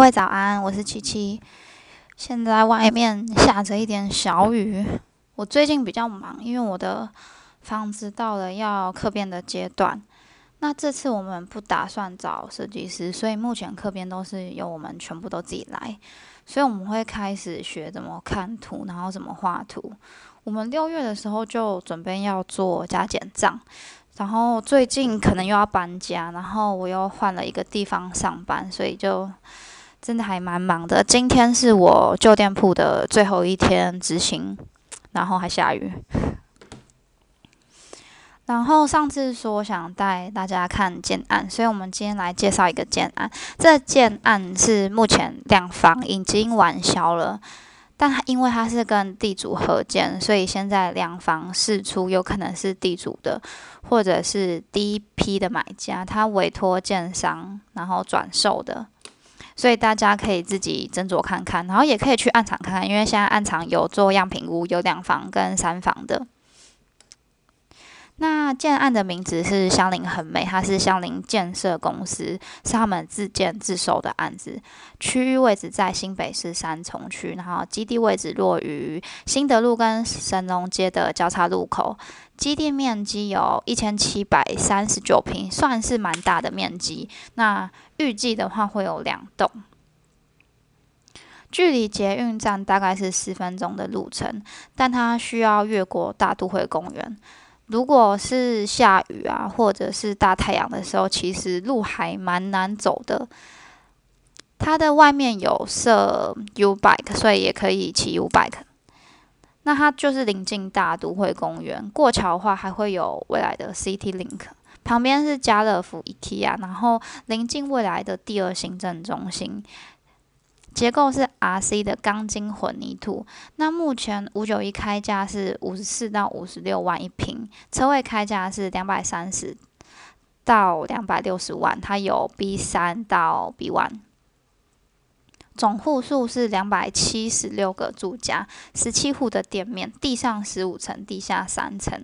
各位早安，我是七七。现在外面下着一点小雨。我最近比较忙，因为我的房子到了要客变的阶段。那这次我们不打算找设计师，所以目前客变都是由我们全部都自己来。所以我们会开始学怎么看图，然后怎么画图。我们六月的时候就准备要做加减账，然后最近可能又要搬家，然后我又换了一个地方上班，所以就真的还蛮忙的。今天是我旧店铺的最后一天执行，然后还下雨。然后上次说想带大家看建案，所以我们今天来介绍一个建案。这建案是目前两房已经完销了，但因为它是跟地主合建，所以现在两房释出有可能是地主的，或者是第一批的买家，他委托建商然后转售的，所以大家可以自己斟酌看看，然后也可以去暗场看看，因为现在暗场有做样品屋，有两房跟三房的。那建案的名字是香林很美，它是香林建设公司，是他们自建自售的案子。区域位置在新北市三重区，然后基地位置落于新德路跟神农街的交叉路口。基地面积有一千七百三十九平，算是蛮大的面积。那预计的话会有两栋，距离捷运站大概是十分钟的路程，但它需要越过大都会公园。如果是下雨啊，或者是大太阳的时候，其实路还蛮难走的。它的外面有设 U bike，所以也可以骑 U bike。那它就是临近大都会公园，过桥的话还会有未来的 City Link，旁边是家乐福、IKEA，然后临近未来的第二行政中心。结构是 RC 的钢筋混凝土。那目前五九一开价是五十四到五十六万一平，车位开价是两百三十到两百六十万，它有 B 三到 B one。总户数是两百七十六个住家，十七户的店面，地上十五层，地下三层。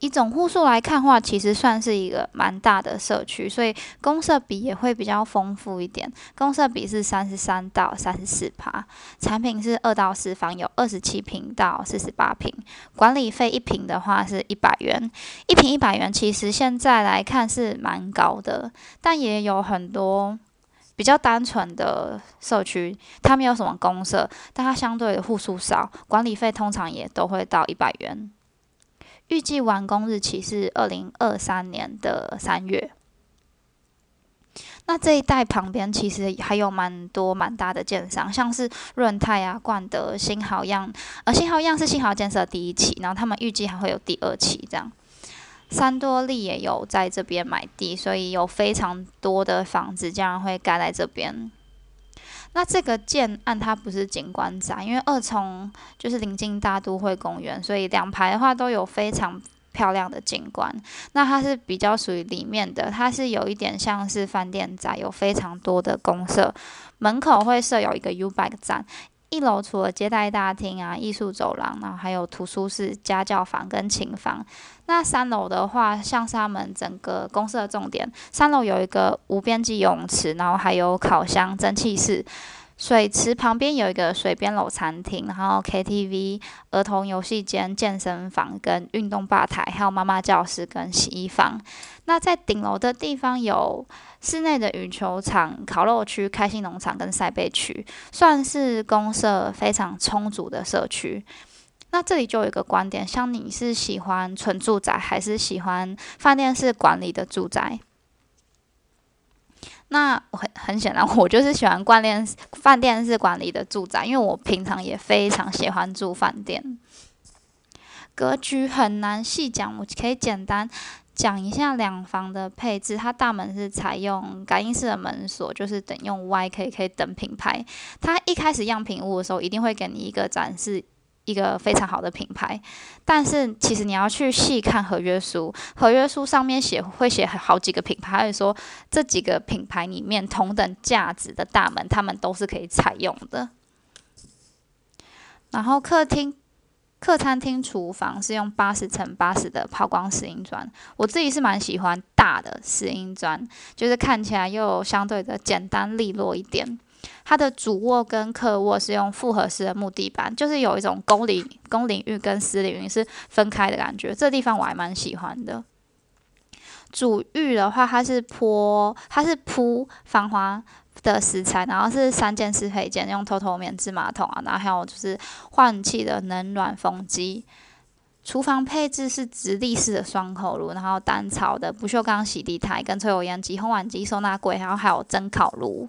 以总户数来看的话，其实算是一个蛮大的社区，所以公设比也会比较丰富一点。公设比是三十三到三十四趴，产品是二到四房，有二十七平到四十八平。管理费一平的话是一百元，一平一百元，其实现在来看是蛮高的，但也有很多比较单纯的社区，它没有什么公设，但它相对的户数少，管理费通常也都会到一百元。预计完工日期是二零二三年的三月。那这一带旁边其实还有蛮多蛮大的建商，像是润泰啊、冠德、新豪样，呃，新豪样是新豪建设第一期，然后他们预计还会有第二期这样。三多利也有在这边买地，所以有非常多的房子将会盖在这边。那这个建案它不是景观宅，因为二重就是临近大都会公园，所以两排的话都有非常漂亮的景观。那它是比较属于里面的，它是有一点像是饭店宅，有非常多的公设，门口会设有一个 U bike 站。一楼除了接待大厅啊、艺术走廊，然后还有图书室、家教房跟琴房。那三楼的话，像是他们整个公司的重点，三楼有一个无边际游泳池，然后还有烤箱、蒸汽室。水池旁边有一个水边楼餐厅，然后 KTV、儿童游戏间、健身房跟运动吧台，还有妈妈教室跟洗衣房。那在顶楼的地方有室内的羽球场、烤肉区、开心农场跟赛贝区，算是公社非常充足的社区。那这里就有一个观点，像你是喜欢纯住宅，还是喜欢饭店式管理的住宅？那很很显然，我就是喜欢关联饭店式管理的住宅，因为我平常也非常喜欢住饭店。格局很难细讲，我可以简单讲一下两房的配置。它大门是采用感应式的门锁，就是等用 YKK 等品牌。它一开始样品屋的时候，一定会给你一个展示。一个非常好的品牌，但是其实你要去细看合约书，合约书上面写会写好几个品牌，会说这几个品牌里面同等价值的大门，他们都是可以采用的。然后客厅客餐厅厨房是用八十乘八十的抛光石英砖，我自己是蛮喜欢大的石英砖，就是看起来又相对的简单利落一点。它的主卧跟客卧是用复合式的木地板，就是有一种公领公领域跟私领域是分开的感觉，这地方我还蛮喜欢的。主浴的话，它是铺它是铺防滑的石材，然后是三件式配件，用透透棉质马桶啊，然后还有就是换气的冷暖风机。厨房配置是直立式的双口炉，然后单槽的不锈钢洗涤台跟抽油烟机、烘碗机、收纳柜，然后还有蒸烤炉。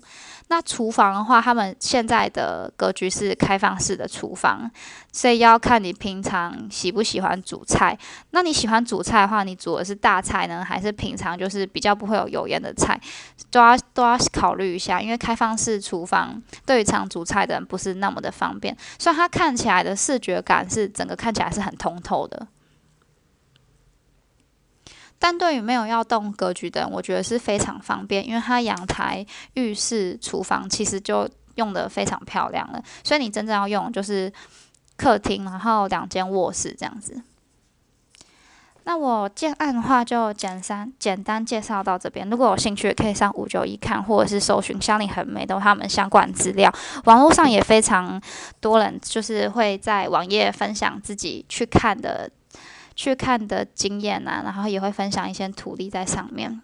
那厨房的话，他们现在的格局是开放式的厨房，所以要看你平常喜不喜欢煮菜。那你喜欢煮菜的话，你煮的是大菜呢，还是平常就是比较不会有油烟的菜，都要都要考虑一下。因为开放式厨房对于常煮菜的人不是那么的方便，虽然它看起来的视觉感是整个看起来是很通透的。但对于没有要动格局的人，我觉得是非常方便，因为它阳台、浴室、厨房其实就用的非常漂亮了。所以你真正要用就是客厅，然后两间卧室这样子。那我建案的话就简单简单介绍到这边。如果有兴趣，可以上五九一看，或者是搜寻香里很美的他们相关资料。网络上也非常多人就是会在网页分享自己去看的。去看的经验啊，然后也会分享一些图例在上面。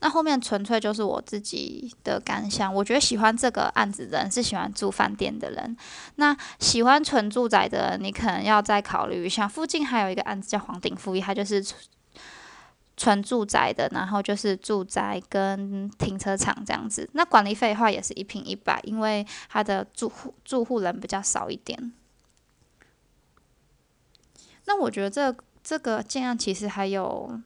那后面纯粹就是我自己的感想。我觉得喜欢这个案子的人是喜欢住饭店的人。那喜欢纯住宅的人，你可能要再考虑一下。附近还有一个案子叫黄鼎富一，它就是纯住宅的，然后就是住宅跟停车场这样子。那管理费的话也是一平一百，因为它的住户住户人比较少一点。那我觉得这这个建案其实还有，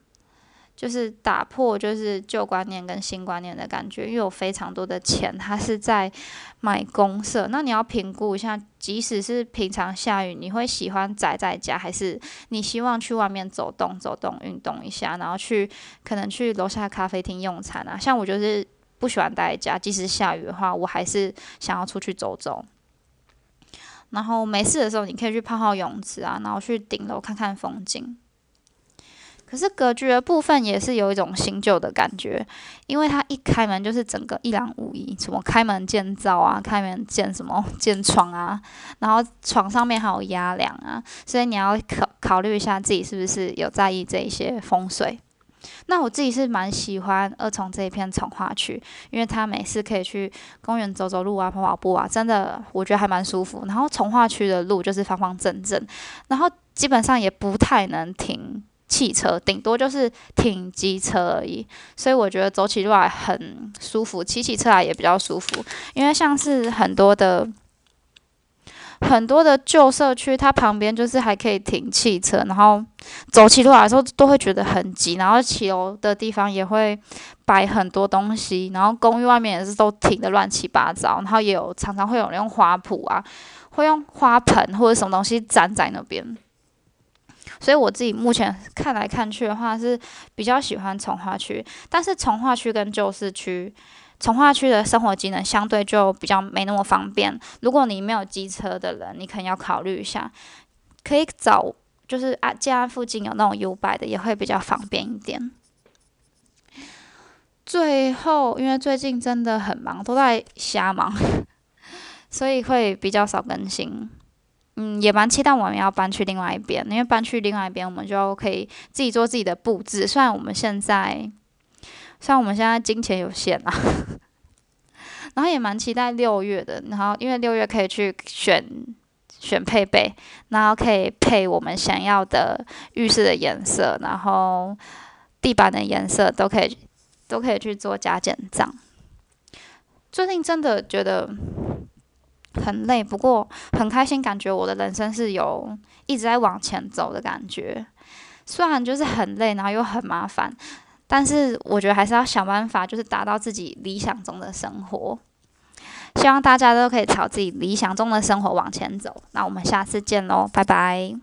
就是打破就是旧观念跟新观念的感觉，因为有非常多的钱，它是在买公社。那你要评估一下，即使是平常下雨，你会喜欢宅在家，还是你希望去外面走动走动、运动一下，然后去可能去楼下咖啡厅用餐啊？像我就是不喜欢待在家，即使下雨的话，我还是想要出去走走。然后没事的时候，你可以去泡泡泳池啊，然后去顶楼看看风景。可是格局的部分也是有一种新旧的感觉，因为它一开门就是整个一览无遗，什么开门见灶啊，开门见什么 见床啊，然后床上面还有压梁啊，所以你要考考虑一下自己是不是有在意这一些风水。那我自己是蛮喜欢二重这一片从化区，因为它每次可以去公园走走路啊、跑跑步啊，真的我觉得还蛮舒服。然后从化区的路就是方方正正，然后基本上也不太能停汽车，顶多就是停机车而已。所以我觉得走起路来很舒服，骑起车来也比较舒服，因为像是很多的。很多的旧社区，它旁边就是还可以停汽车，然后走起路来的时候都会觉得很挤，然后骑楼的地方也会摆很多东西，然后公寓外面也是都停的乱七八糟，然后也有常常会有人用花圃啊，会用花盆或者什么东西粘在那边，所以我自己目前看来看去的话是比较喜欢从化区，但是从化区跟旧市区。从化区的生活机能相对就比较没那么方便。如果你没有机车的人，你可能要考虑一下，可以找就是啊家附近有那种 U 拜的，也会比较方便一点。最后，因为最近真的很忙，都在瞎忙，所以会比较少更新。嗯，也蛮期待我们要搬去另外一边，因为搬去另外一边，我们就可以自己做自己的布置。虽然我们现在。虽然我们现在金钱有限啊，然后也蛮期待六月的，然后因为六月可以去选选配备，然后可以配我们想要的浴室的颜色，然后地板的颜色都可以都可以去做加减账。最近真的觉得很累，不过很开心，感觉我的人生是有一直在往前走的感觉。虽然就是很累，然后又很麻烦。但是我觉得还是要想办法，就是达到自己理想中的生活。希望大家都可以朝自己理想中的生活往前走。那我们下次见喽，拜拜。